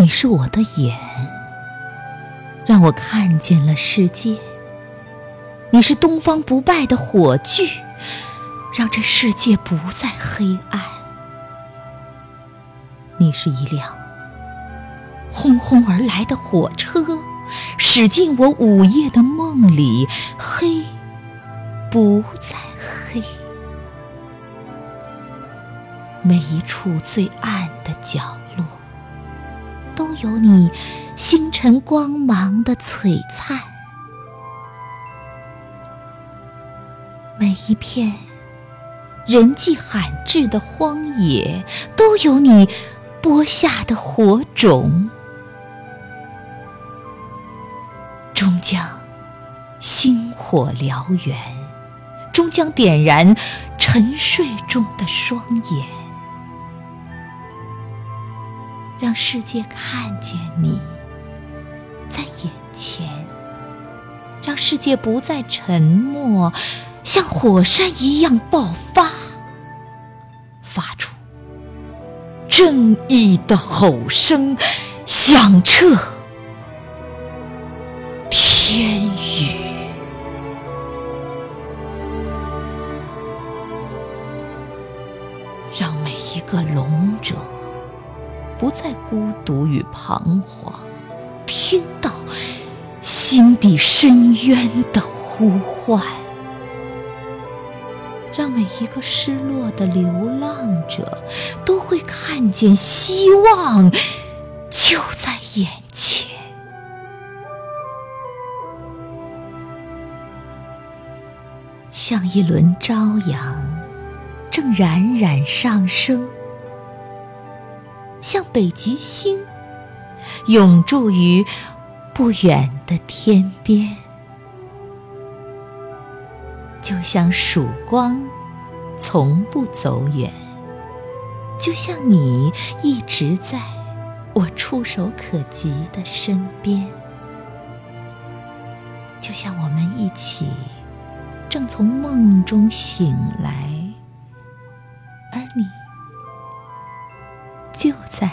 你是我的眼，让我看见了世界；你是东方不败的火炬，让这世界不再黑暗；你是一辆轰轰而来的火车，驶进我午夜的梦里，黑不再黑。每一处最暗的角落，有你星辰光芒的璀璨；每一片人迹罕至的荒野，都有你播下的火种。终将星火燎原，终将点燃沉睡中的双眼。让世界看见你在眼前，让世界不再沉默，像火山一样爆发，发出正义的吼声，响彻天宇，让每一个聋者。不再孤独与彷徨，听到心底深渊的呼唤，让每一个失落的流浪者都会看见希望就在眼前，像一轮朝阳正冉冉上升。像北极星，永驻于不远的天边；就像曙光，从不走远；就像你一直在我触手可及的身边；就像我们一起正从梦中醒来，而你。就在